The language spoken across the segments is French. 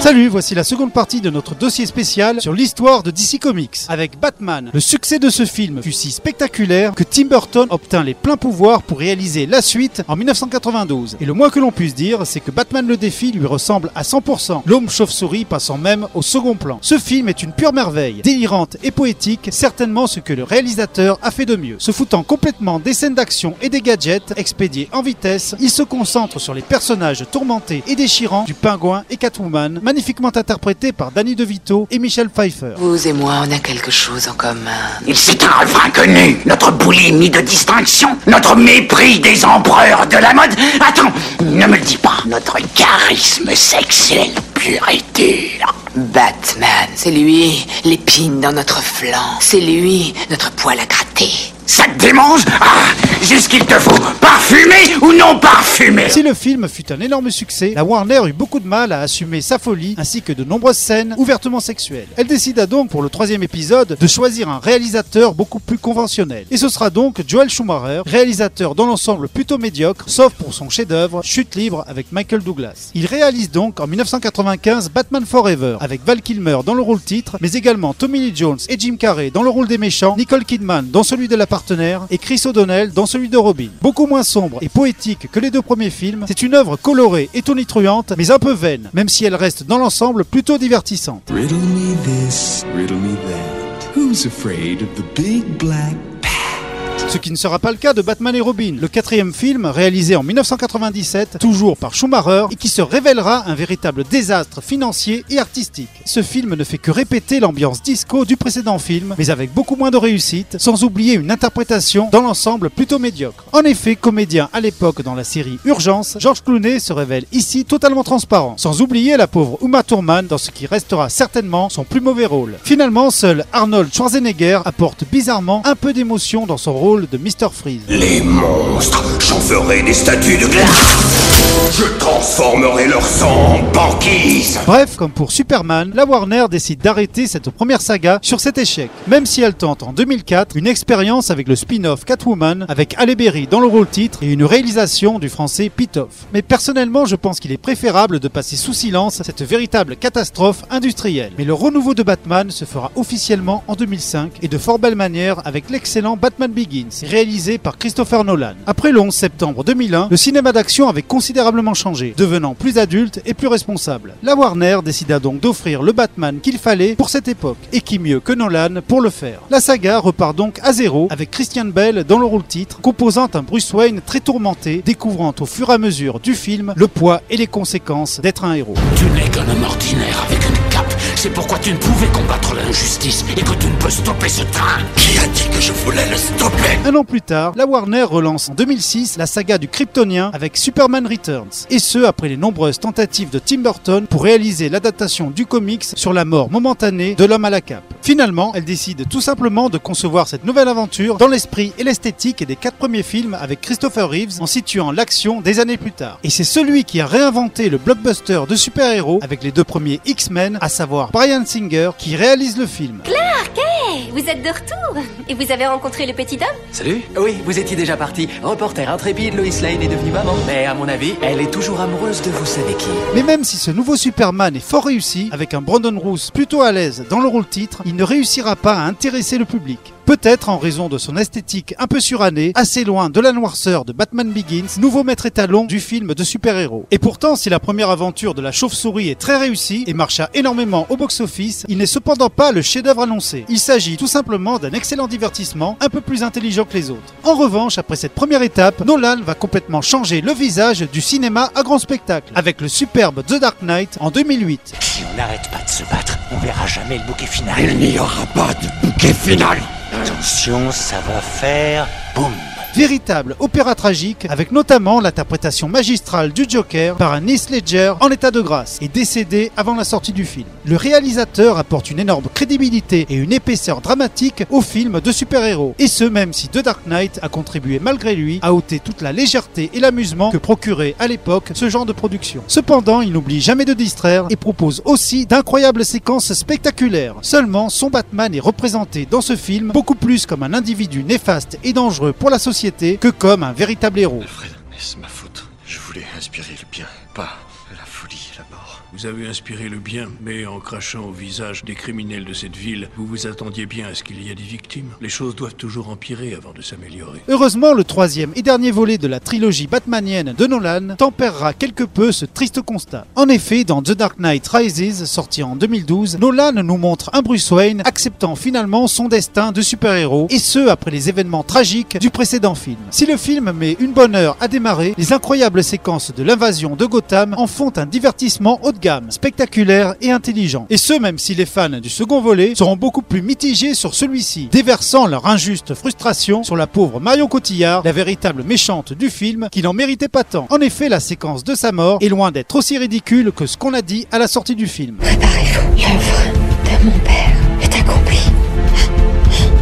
Salut, voici la seconde partie de notre dossier spécial sur l'histoire de DC Comics. Avec Batman, le succès de ce film fut si spectaculaire que Tim Burton obtint les pleins pouvoirs pour réaliser la suite en 1992. Et le moins que l'on puisse dire, c'est que Batman le défi lui ressemble à 100%, l'homme chauve-souris passant même au second plan. Ce film est une pure merveille, délirante et poétique, certainement ce que le réalisateur a fait de mieux. Se foutant complètement des scènes d'action et des gadgets expédiés en vitesse, il se concentre sur les personnages tourmentés et déchirants du pingouin et Catwoman, magnifiquement interprétés par Danny DeVito et Michel Pfeiffer. Vous et moi, on a quelque chose en commun. C'est un refrain connu. Notre boulimie de distinction. Notre mépris des empereurs de la mode. Attends, ne me le dis pas. Notre charisme sexuel pur et dur. Batman, c'est lui, l'épine dans notre flanc. C'est lui, notre poil à gratter. Ça te démange Ah, qu'il te faut. Parfumé ou non parfumé Si le film fut un énorme succès, la Warner eut beaucoup de mal à assumer sa folie ainsi que de nombreuses scènes ouvertement sexuelles. Elle décida donc pour le troisième épisode de choisir un réalisateur beaucoup plus conventionnel. Et ce sera donc Joel Schumacher, réalisateur dans l'ensemble plutôt médiocre, sauf pour son chef-d'œuvre Chute libre avec Michael Douglas. Il réalise donc en 1995 Batman Forever avec Val Kilmer dans le rôle titre, mais également Tommy Lee Jones et Jim Carrey dans le rôle des méchants, Nicole Kidman dans celui de la et Chris O'Donnell dans celui de Robin. Beaucoup moins sombre et poétique que les deux premiers films, c'est une œuvre colorée et tonitruante, mais un peu vaine, même si elle reste dans l'ensemble plutôt divertissante. Ce qui ne sera pas le cas de Batman et Robin, le quatrième film réalisé en 1997, toujours par Schumacher, et qui se révélera un véritable désastre financier et artistique. Ce film ne fait que répéter l'ambiance disco du précédent film, mais avec beaucoup moins de réussite, sans oublier une interprétation dans l'ensemble plutôt médiocre. En effet, comédien à l'époque dans la série Urgence, George Clooney se révèle ici totalement transparent, sans oublier la pauvre Uma Thurman dans ce qui restera certainement son plus mauvais rôle. Finalement, seul Arnold Schwarzenegger apporte bizarrement un peu d'émotion dans son rôle de Mr. Freeze. Les monstres, j'en ferai des statues de glace. Je transformerai leur sang en banquise. Bref, comme pour Superman, la Warner décide d'arrêter cette première saga sur cet échec, même si elle tente en 2004 une expérience avec le spin-off Catwoman, avec Halle Berry dans le rôle titre et une réalisation du français Pitoff. Mais personnellement, je pense qu'il est préférable de passer sous silence cette véritable catastrophe industrielle. Mais le renouveau de Batman se fera officiellement en 2005 et de fort belle manière avec l'excellent Batman Begins, réalisé par Christopher Nolan. Après le 11 septembre 2001, le cinéma d'action avait considérablement changé, devenant plus adulte et plus responsable. La Warner décida donc d'offrir le Batman qu'il fallait pour cette époque, et qui mieux que Nolan pour le faire. La saga repart donc à zéro avec Christian Bell dans le rôle titre, composant un Bruce Wayne très tourmenté, découvrant au fur et à mesure du film le poids et les conséquences d'être un héros. C'est pourquoi tu ne pouvais combattre l'injustice et que tu ne peux stopper ce train. Qui a dit que je voulais le stopper? Un an plus tard, la Warner relance en 2006 la saga du Kryptonien avec Superman Returns, et ce après les nombreuses tentatives de Tim Burton pour réaliser l'adaptation du comics sur la mort momentanée de l'homme à la cape. Finalement, elle décide tout simplement de concevoir cette nouvelle aventure dans l'esprit et l'esthétique des quatre premiers films avec Christopher Reeves en situant l'action des années plus tard. Et c'est celui qui a réinventé le blockbuster de super-héros avec les deux premiers X-Men, à savoir Brian Singer, qui réalise le film. Hey, vous êtes de retour Et vous avez rencontré le petit homme Salut Oui, vous étiez déjà parti. Reporter intrépide, Lois Lane est devenue maman. Mais à mon avis, elle est toujours amoureuse de vous savez qui. Mais même si ce nouveau Superman est fort réussi, avec un Brandon Roos plutôt à l'aise dans le rôle titre, il ne réussira pas à intéresser le public. Peut-être en raison de son esthétique un peu surannée, assez loin de la noirceur de Batman Begins, nouveau maître étalon du film de super-héros. Et pourtant, si la première aventure de la chauve-souris est très réussie et marcha énormément au box-office, il n'est cependant pas le chef-d'œuvre annoncé. Il s'agit tout simplement d'un excellent divertissement, un peu plus intelligent que les autres. En revanche, après cette première étape, Nolan va complètement changer le visage du cinéma à grand spectacle, avec le superbe The Dark Knight en 2008. Si on n'arrête pas de se battre, on verra jamais le bouquet final. Il n'y aura pas de bouquet final. Attention, ça va faire boum. Véritable opéra tragique, avec notamment l'interprétation magistrale du Joker par un Heath Ledger en état de grâce et décédé avant la sortie du film. Le réalisateur apporte une énorme crédibilité et une épaisseur dramatique au film de super-héros, et ce même si The Dark Knight a contribué malgré lui à ôter toute la légèreté et l'amusement que procurait à l'époque ce genre de production. Cependant, il n'oublie jamais de distraire et propose aussi d'incroyables séquences spectaculaires. Seulement, son Batman est représenté dans ce film beaucoup plus comme un individu néfaste et dangereux pour la société que comme un véritable héros. Alfred, c'est ma faute. Je voulais inspirer le bien, pas la folie et la mort. Vous avez inspiré le bien, mais en crachant au visage des criminels de cette ville, vous vous attendiez bien à ce qu'il y ait des victimes. Les choses doivent toujours empirer avant de s'améliorer. Heureusement, le troisième et dernier volet de la trilogie batmanienne de Nolan tempérera quelque peu ce triste constat. En effet, dans The Dark Knight Rises, sorti en 2012, Nolan nous montre un Bruce Wayne acceptant finalement son destin de super-héros, et ce après les événements tragiques du précédent film. Si le film met une bonne heure à démarrer, les incroyables séquences de l'invasion de Gotham en font un divertissement haut spectaculaire et intelligent. Et ce, même si les fans du second volet seront beaucoup plus mitigés sur celui-ci, déversant leur injuste frustration sur la pauvre Marion Cotillard, la véritable méchante du film, qui n'en méritait pas tant. En effet, la séquence de sa mort est loin d'être aussi ridicule que ce qu'on a dit à la sortie du film. Préparez-vous, l'œuvre de mon père.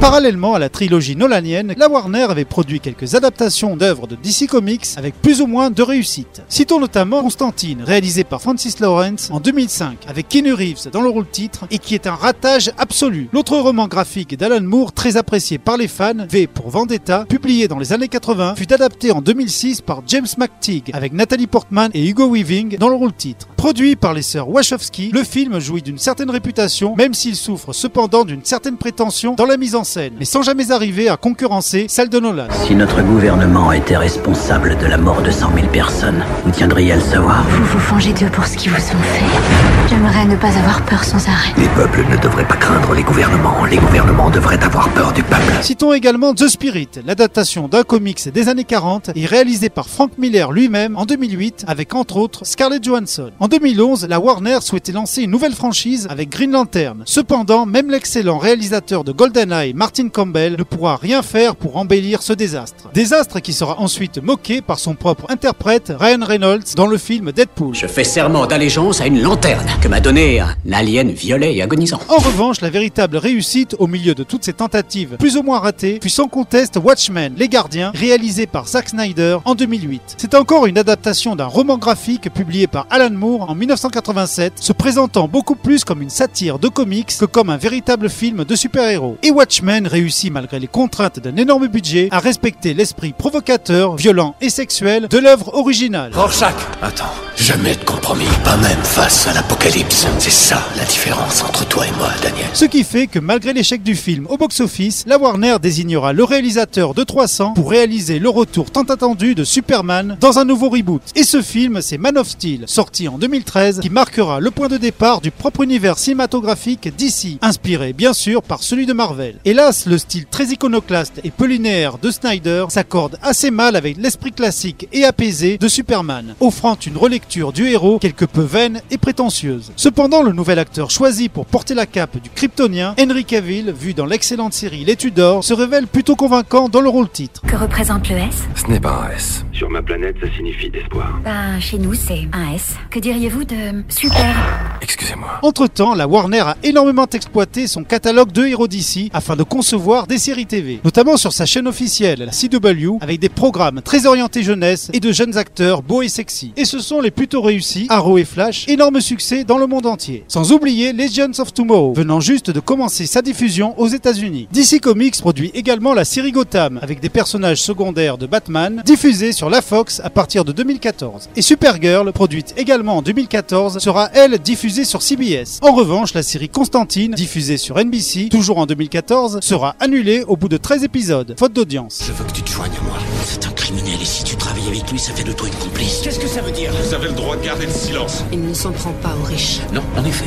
Parallèlement à la trilogie nolanienne, la Warner avait produit quelques adaptations d'œuvres de DC Comics avec plus ou moins de réussite. Citons notamment Constantine, réalisé par Francis Lawrence en 2005, avec Keanu Reeves dans le rôle titre et qui est un ratage absolu. L'autre roman graphique d'Alan Moore, très apprécié par les fans, V pour Vendetta, publié dans les années 80, fut adapté en 2006 par James McTeague avec Nathalie Portman et Hugo Weaving dans le rôle titre. Produit par les sœurs Wachowski, le film jouit d'une certaine réputation, même s'il souffre cependant d'une certaine prétention dans la mise en scène, mais sans jamais arriver à concurrencer celle de Nolan. Si notre gouvernement était responsable de la mort de 100 000 personnes, vous tiendriez à le savoir? Vous vous vengez d'eux pour ce qu'ils vous ont fait. J'aimerais ne pas avoir peur sans arrêt. Les peuples ne devraient pas craindre les gouvernements, les gouvernements devraient avoir peur du peuple. Citons également The Spirit, l'adaptation d'un comics des années 40 et réalisé par Frank Miller lui-même en 2008 avec entre autres Scarlett Johansson. En 2011, la Warner souhaitait lancer une nouvelle franchise avec Green Lantern. Cependant, même l'excellent réalisateur de GoldenEye, Martin Campbell, ne pourra rien faire pour embellir ce désastre. Désastre qui sera ensuite moqué par son propre interprète, Ryan Reynolds, dans le film Deadpool. Je fais serment d'allégeance à une lanterne que m'a donnée un alien violet et agonisant. En revanche, la véritable réussite au milieu de toutes ces tentatives plus ou moins ratées fut sans conteste Watchmen, Les Gardiens, réalisé par Zack Snyder en 2008. C'est encore une adaptation d'un roman graphique publié par Alan Moore en 1987, se présentant beaucoup plus comme une satire de comics que comme un véritable film de super-héros. Et Watchmen réussit malgré les contraintes d'un énorme budget à respecter l'esprit provocateur, violent et sexuel de l'œuvre originale. Rorschach Attends, jamais de compromis, pas même face à l'apocalypse. C'est ça la différence entre toi et moi, Daniel. Ce qui fait que malgré l'échec du film au box-office, la Warner désignera le réalisateur de 300 pour réaliser le retour tant attendu de Superman dans un nouveau reboot. Et ce film, c'est Man of Steel, sorti en 2013, qui marquera le point de départ du propre univers cinématographique d'ici, inspiré bien sûr par celui de Marvel. Hélas, le style très iconoclaste et peu linéaire de Snyder s'accorde assez mal avec l'esprit classique et apaisé de Superman, offrant une relecture du héros quelque peu vaine et prétentieuse. Cependant, le nouvel acteur choisi pour porter la cape du Kryptonien, Henry Cavill, vu dans l'excellente série Les Tudors, se révèle plutôt convaincant dans le rôle titre. Que représente le S? Ce n'est pas un S. Sur ma planète, ça signifie d'espoir. Ben, chez nous, c'est un S. Que diriez-vous de super? Excusez-moi. Entre-temps, la Warner a énormément exploité son catalogue de héros d'ici afin de concevoir des séries TV, notamment sur sa chaîne officielle, la CW, avec des programmes très orientés jeunesse et de jeunes acteurs beaux et sexy. Et ce sont les plutôt réussis, Arrow et Flash, énorme succès dans le monde entier. Sans oublier Legends of Tomorrow, venant juste de commencer sa diffusion aux États-Unis. DC Comics produit également la série Gotham, avec des personnages secondaires de Batman, diffusée sur la Fox à partir de 2014. Et Supergirl, produite également en 2014, sera elle diffusée sur CBS. En revanche, la série Constantine, diffusée sur NBC, toujours en 2014, sera annulée au bout de 13 épisodes, faute d'audience. Je veux que tu te joignes à moi. C'est un criminel et si tu travailles avec lui, ça fait de toi une complice. Qu'est-ce que ça veut dire Vous avez le droit de garder le silence. Il ne s'en prend pas aux riches. Non, en effet.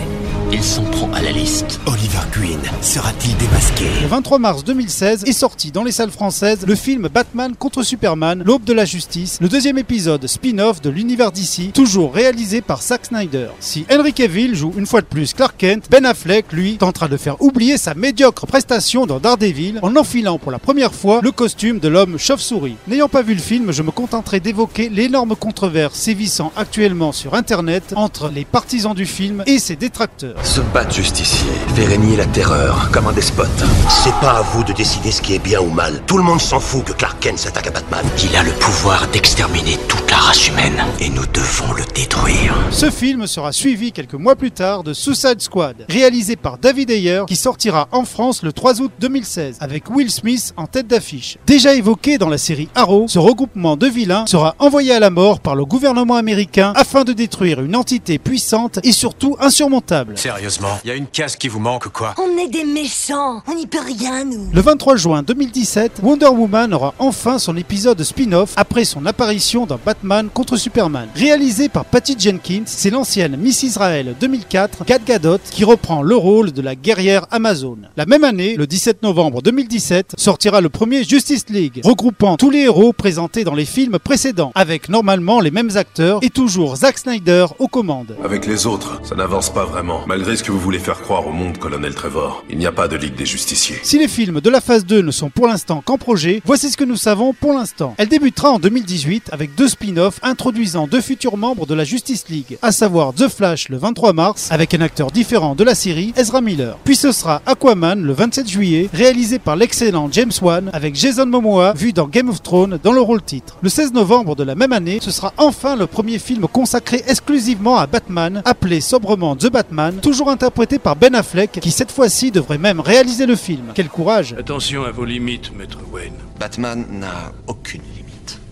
Il s'en prend à la liste. Oliver Queen sera-t-il démasqué? Le 23 mars 2016 est sorti dans les salles françaises le film Batman contre Superman, l'aube de la justice, le deuxième épisode spin-off de l'univers DC, toujours réalisé par Zack Snyder. Si Henry Cavill joue une fois de plus Clark Kent, Ben Affleck, lui, tentera de faire oublier sa médiocre prestation dans Daredevil en enfilant pour la première fois le costume de l'homme chauve-souris. N'ayant pas vu le film, je me contenterai d'évoquer l'énorme controverse sévissant actuellement sur Internet entre les partisans du film et ses détracteurs. Ce bat justicier fait régner la terreur comme un despote. C'est pas à vous de décider ce qui est bien ou mal. Tout le monde s'en fout que Clark Kent s'attaque à Batman. Il a le pouvoir d'exterminer toute la race humaine et nous devons le détruire. Ce film sera suivi quelques mois plus tard de Suicide Squad, réalisé par David Ayer, qui sortira en France le 3 août 2016, avec Will Smith en tête d'affiche. Déjà évoqué dans la série Arrow, ce regroupement de vilains sera envoyé à la mort par le gouvernement américain afin de détruire une entité puissante et surtout insurmontable. Sérieusement, il y a une case qui vous manque ou quoi On est des méchants, on n'y peut rien nous. Le 23 juin 2017, Wonder Woman aura enfin son épisode spin-off après son apparition dans Batman contre Superman. Réalisé par Patty Jenkins, c'est l'ancienne Miss Israel 2004, Gal Gadot, qui reprend le rôle de la guerrière Amazon. La même année, le 17 novembre 2017, sortira le premier Justice League, regroupant tous les héros présentés dans les films précédents, avec normalement les mêmes acteurs et toujours Zack Snyder aux commandes. Avec les autres, ça n'avance pas vraiment. Malgré ce que vous voulez faire croire au monde, colonel Trevor, il n'y a pas de Ligue des Justiciers. Si les films de la phase 2 ne sont pour l'instant qu'en projet, voici ce que nous savons pour l'instant. Elle débutera en 2018 avec deux spin-offs introduisant deux futurs membres de la Justice League, à savoir The Flash le 23 mars, avec un acteur différent de la série, Ezra Miller. Puis ce sera Aquaman le 27 juillet, réalisé par l'excellent James Wan, avec Jason Momoa, vu dans Game of Thrones dans le rôle titre. Le 16 novembre de la même année, ce sera enfin le premier film consacré exclusivement à Batman, appelé sobrement The Batman, toujours interprété par Ben Affleck, qui cette fois-ci devrait même réaliser le film. Quel courage Attention à vos limites, maître Wayne. Batman n'a aucune limite.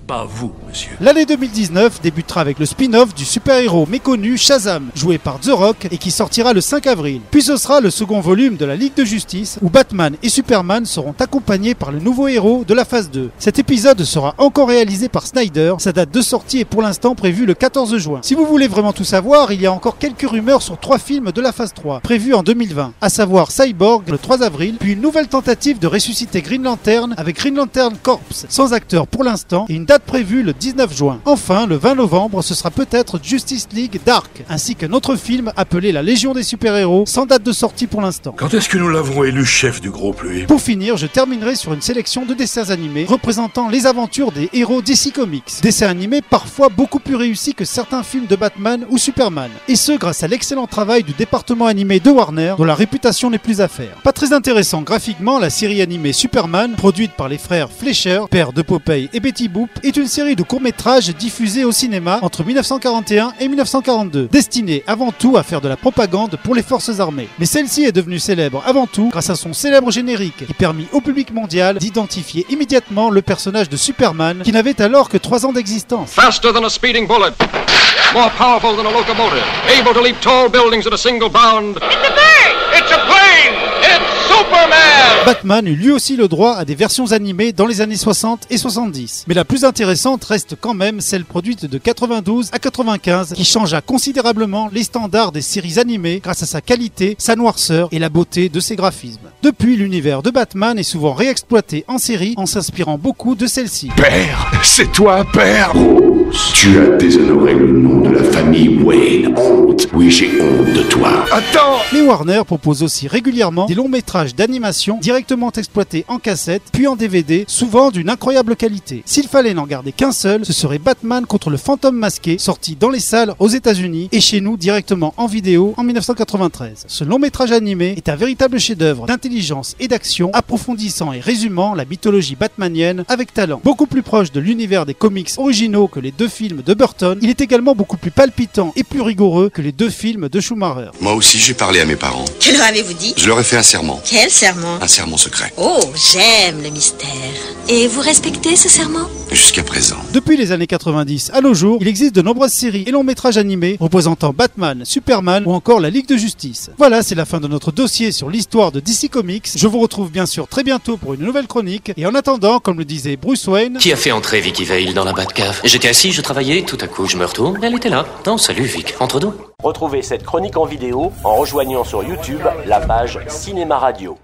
Pas vous, monsieur. L'année 2019 débutera avec le spin-off du super-héros méconnu Shazam, joué par The Rock et qui sortira le 5 avril. Puis ce sera le second volume de la Ligue de Justice où Batman et Superman seront accompagnés par le nouveau héros de la phase 2. Cet épisode sera encore réalisé par Snyder. Sa date de sortie est pour l'instant prévue le 14 juin. Si vous voulez vraiment tout savoir, il y a encore quelques rumeurs sur trois films de la phase 3 prévus en 2020, à savoir Cyborg le 3 avril, puis une nouvelle tentative de ressusciter Green Lantern avec Green Lantern Corps, sans acteur pour l'instant, et une date prévue le 19 juin. Enfin, le 20 novembre, ce sera peut-être Justice League Dark, ainsi qu'un autre film appelé La Légion des super-héros, sans date de sortie pour l'instant. Quand est-ce que nous l'avons élu chef du groupe, lui Pour finir, je terminerai sur une sélection de dessins animés représentant les aventures des héros DC Comics. Dessins animés parfois beaucoup plus réussis que certains films de Batman ou Superman. Et ce, grâce à l'excellent travail du département animé de Warner, dont la réputation n'est plus à faire. Pas très intéressant graphiquement, la série animée Superman, produite par les frères Fleischer, père de Popeye et Betty Boop, est une série de courts-métrages diffusés au cinéma entre 1941 et 1942, destinée avant tout à faire de la propagande pour les forces armées. Mais celle-ci est devenue célèbre avant tout grâce à son célèbre générique qui permit au public mondial d'identifier immédiatement le personnage de Superman qui n'avait alors que 3 ans d'existence. Faster than a speeding bullet. More powerful than a locomotive. Able to leap tall buildings at a single bound. It's a bird! It's a plane! It's Superman! Batman eut lui aussi le droit à des versions animées dans les années 60 et 70. Mais la plus intéressante reste quand même celle produite de 92 à 95 qui changea considérablement les standards des séries animées grâce à sa qualité, sa noirceur et la beauté de ses graphismes. Depuis, l'univers de Batman est souvent réexploité en série en s'inspirant beaucoup de celle-ci. Père C'est toi, père Tu as déshonoré le nom de la famille Wayne. Honte. Oui, j'ai honte de toi. Attends Les Warner proposent aussi régulièrement des longs métrages d'animation directement exploités en cassette puis en DVD, souvent d'une incroyable qualité. S'il fallait n'en garder qu'un seul, ce serait Batman contre le fantôme masqué, sorti dans les salles aux États-Unis et chez nous directement en vidéo en 1993. Ce long métrage animé est un véritable chef-d'œuvre d'intelligence et d'action, approfondissant et résumant la mythologie batmanienne avec talent. Beaucoup plus proche de l'univers des comics originaux que les deux films de Burton, il est également beaucoup plus palpitant et plus rigoureux que les deux films de Schumacher. Moi aussi, j'ai parlé à mes parents. Que leur avez-vous dit? Je leur ai fait un serment. Quel serment? Un serment secret. Oh, j'aime le mystère. Et vous respectez ce serment? Jusqu'à présent. Depuis les années 90 à nos jours, il existe de nombreuses séries et longs métrages animés représentant Batman, Superman ou encore la Ligue de Justice. Voilà, c'est la fin de notre dossier sur l'histoire de DC Comics. Je vous retrouve bien sûr très bientôt pour une nouvelle chronique. Et en attendant, comme le disait Bruce Wayne... Qui a fait entrer Vicky Vale dans la Batcave? J'étais assis, je travaillais, tout à coup je me retourne, elle était là. Non, salut Vic, entre nous. Retrouvez cette chronique en vidéo en rejoignant sur YouTube la page Cinéma Radio.